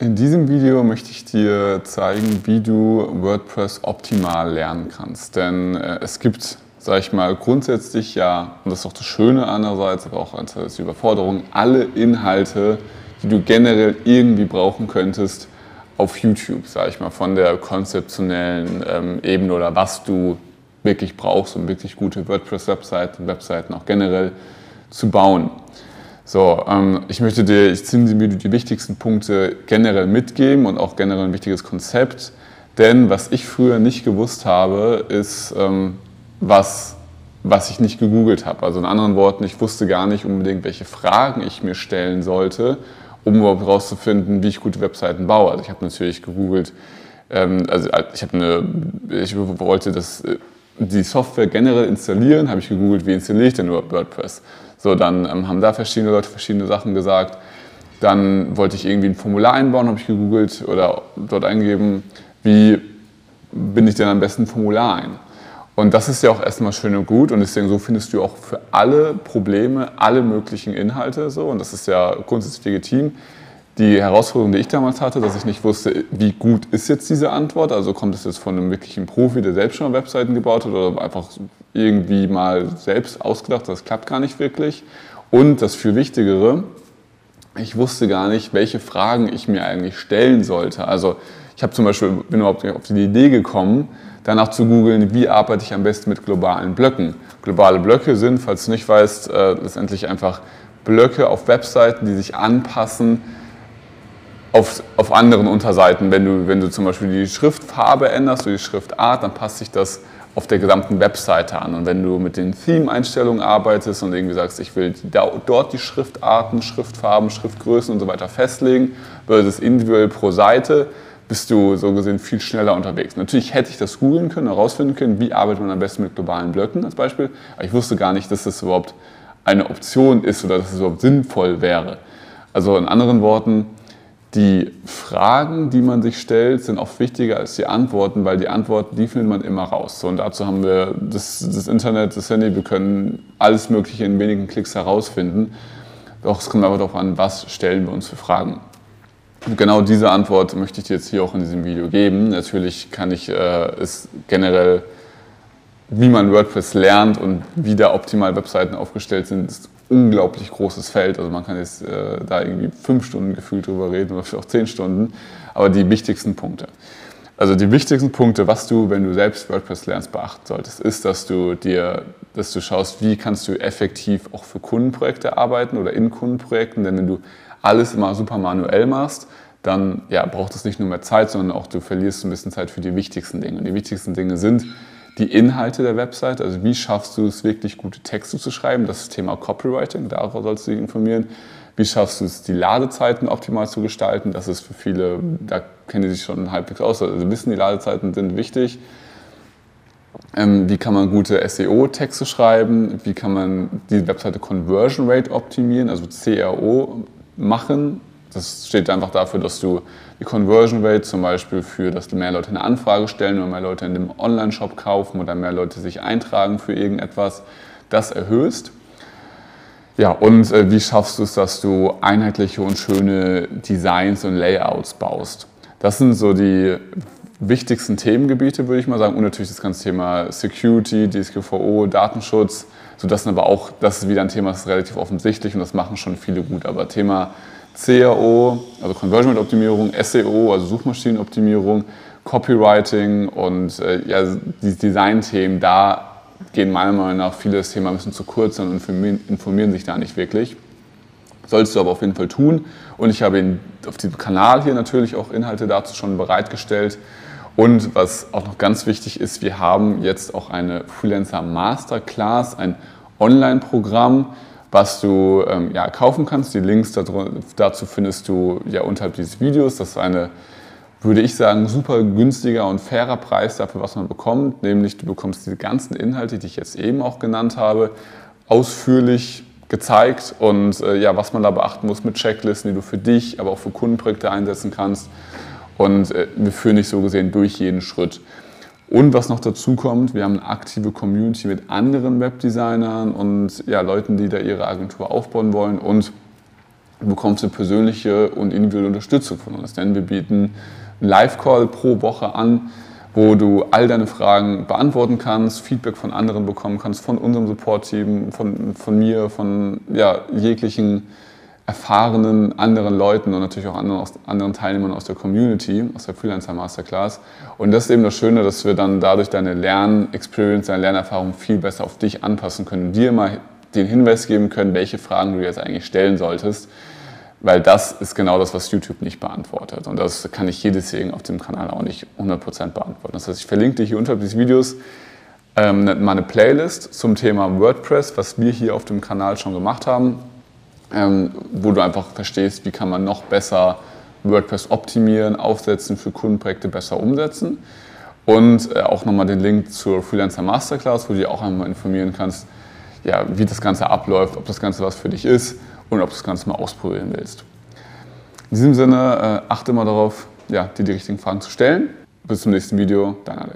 In diesem Video möchte ich dir zeigen, wie du WordPress optimal lernen kannst. Denn äh, es gibt, sage ich mal, grundsätzlich ja, und das ist auch das Schöne einerseits, aber auch als Überforderung, alle Inhalte, die du generell irgendwie brauchen könntest, auf YouTube, sage ich mal, von der konzeptionellen ähm, Ebene oder was du wirklich brauchst, um wirklich gute WordPress-Webseiten, Webseiten auch generell zu bauen. So, ähm, ich möchte dir, ich ziehe dir die wichtigsten Punkte generell mitgeben und auch generell ein wichtiges Konzept. Denn was ich früher nicht gewusst habe, ist, ähm, was, was ich nicht gegoogelt habe. Also in anderen Worten, ich wusste gar nicht unbedingt, welche Fragen ich mir stellen sollte, um überhaupt herauszufinden, wie ich gute Webseiten baue. Also ich habe natürlich gegoogelt, ähm, also ich, eine, ich wollte das, äh, die Software generell installieren, habe ich gegoogelt, wie installiere ich denn überhaupt WordPress. So, dann ähm, haben da verschiedene Leute verschiedene Sachen gesagt. Dann wollte ich irgendwie ein Formular einbauen, habe ich gegoogelt oder dort eingegeben, wie bin ich denn am besten ein Formular ein? Und das ist ja auch erstmal schön und gut und deswegen so findest du auch für alle Probleme alle möglichen Inhalte so und das ist ja grundsätzlich legitim. Die Herausforderung, die ich damals hatte, dass ich nicht wusste, wie gut ist jetzt diese Antwort, also kommt es jetzt von einem wirklichen Profi, der selbst schon Webseiten gebaut hat oder einfach irgendwie mal selbst ausgedacht, das klappt gar nicht wirklich. Und das viel Wichtigere, ich wusste gar nicht, welche Fragen ich mir eigentlich stellen sollte. Also ich habe zum Beispiel, bin überhaupt auf die Idee gekommen, danach zu googeln, wie arbeite ich am besten mit globalen Blöcken. Globale Blöcke sind, falls du nicht weißt, äh, letztendlich einfach Blöcke auf Webseiten, die sich anpassen auf, auf anderen Unterseiten. Wenn du, wenn du zum Beispiel die Schriftfarbe änderst oder die Schriftart, dann passt sich das auf der gesamten Webseite an. Und wenn du mit den Theme-Einstellungen arbeitest und irgendwie sagst, ich will dort die Schriftarten, Schriftfarben, Schriftgrößen und so weiter festlegen, versus individuell pro Seite, bist du so gesehen viel schneller unterwegs. Natürlich hätte ich das googeln können, herausfinden können, wie arbeitet man am besten mit globalen Blöcken als Beispiel, aber ich wusste gar nicht, dass das überhaupt eine Option ist oder dass es überhaupt sinnvoll wäre. Also in anderen Worten, die Fragen, die man sich stellt, sind oft wichtiger als die Antworten, weil die Antworten, die findet man immer raus. Und dazu haben wir das, das Internet, das Handy, wir können alles Mögliche in wenigen Klicks herausfinden. Doch es kommt aber darauf an, was stellen wir uns für Fragen. Und genau diese Antwort möchte ich dir jetzt hier auch in diesem Video geben. Natürlich kann ich äh, es generell, wie man WordPress lernt und wie da optimal Webseiten aufgestellt sind, ist unglaublich großes Feld. Also man kann jetzt äh, da irgendwie fünf Stunden gefühlt drüber reden oder vielleicht auch zehn Stunden. Aber die wichtigsten Punkte. Also die wichtigsten Punkte, was du, wenn du selbst WordPress lernst, beachten solltest, ist, dass du dir, dass du schaust, wie kannst du effektiv auch für Kundenprojekte arbeiten oder in Kundenprojekten. Denn wenn du alles immer super manuell machst, dann ja, braucht es nicht nur mehr Zeit, sondern auch du verlierst ein bisschen Zeit für die wichtigsten Dinge. Und die wichtigsten Dinge sind die Inhalte der Website, also wie schaffst du es wirklich gute Texte zu schreiben, das das Thema Copywriting, darauf sollst du dich informieren. Wie schaffst du es, die Ladezeiten optimal zu gestalten? Das ist für viele, da kennen die sich schon halbwegs aus, also wissen, die Ladezeiten sind wichtig. Ähm, wie kann man gute SEO-Texte schreiben? Wie kann man die Webseite Conversion Rate optimieren, also CRO machen? Das steht einfach dafür, dass du die Conversion Rate zum Beispiel für, dass mehr Leute eine Anfrage stellen oder mehr Leute in dem Online-Shop kaufen oder mehr Leute sich eintragen für irgendetwas, das erhöhst. Ja, und äh, wie schaffst du es, dass du einheitliche und schöne Designs und Layouts baust? Das sind so die wichtigsten Themengebiete, würde ich mal sagen. Und natürlich das ganze Thema Security, DSGVO, Datenschutz. So, das sind aber auch, das ist wieder ein Thema, das ist relativ offensichtlich und das machen schon viele gut. Aber Thema CRO, also Conversion Rate Optimierung, SEO, also Suchmaschinenoptimierung, Copywriting und äh, ja, die Design-Themen, da gehen meiner Meinung nach viele das Thema ein bisschen zu kurz und informieren, informieren sich da nicht wirklich. Solltest du aber auf jeden Fall tun. Und ich habe in, auf diesem Kanal hier natürlich auch Inhalte dazu schon bereitgestellt. Und was auch noch ganz wichtig ist, wir haben jetzt auch eine Freelancer Masterclass, ein Online-Programm, was du ähm, ja, kaufen kannst. Die Links dazu findest du ja unterhalb dieses Videos. Das ist eine, würde ich sagen, super günstiger und fairer Preis dafür, was man bekommt. Nämlich du bekommst diese ganzen Inhalte, die ich jetzt eben auch genannt habe, ausführlich gezeigt und äh, ja, was man da beachten muss mit Checklisten, die du für dich, aber auch für Kundenprojekte einsetzen kannst. Und äh, wir führen dich so gesehen durch jeden Schritt. Und was noch dazu kommt, wir haben eine aktive Community mit anderen Webdesignern und ja, Leuten, die da ihre Agentur aufbauen wollen. Und bekommst du persönliche und individuelle Unterstützung von uns. Denn wir bieten einen Live-Call pro Woche an, wo du all deine Fragen beantworten kannst, Feedback von anderen bekommen kannst, von unserem Support-Team, von, von mir, von ja, jeglichen erfahrenen anderen Leuten und natürlich auch anderen, anderen Teilnehmern aus der Community, aus der Freelancer Masterclass. Und das ist eben das Schöne, dass wir dann dadurch deine Lernexperience, deine Lernerfahrung viel besser auf dich anpassen können und dir mal den Hinweis geben können, welche Fragen du jetzt eigentlich stellen solltest. Weil das ist genau das, was YouTube nicht beantwortet. Und das kann ich hier deswegen auf dem Kanal auch nicht 100% beantworten. Das heißt, ich verlinke dir hier unterhalb des Videos ähm, meine Playlist zum Thema WordPress, was wir hier auf dem Kanal schon gemacht haben ähm, wo du einfach verstehst, wie kann man noch besser WordPress optimieren, aufsetzen, für Kundenprojekte besser umsetzen. Und äh, auch nochmal den Link zur Freelancer Masterclass, wo du dich auch einmal informieren kannst, ja, wie das Ganze abläuft, ob das Ganze was für dich ist und ob du das Ganze mal ausprobieren willst. In diesem Sinne, äh, achte mal darauf, ja, dir die richtigen Fragen zu stellen. Bis zum nächsten Video, dein Alex.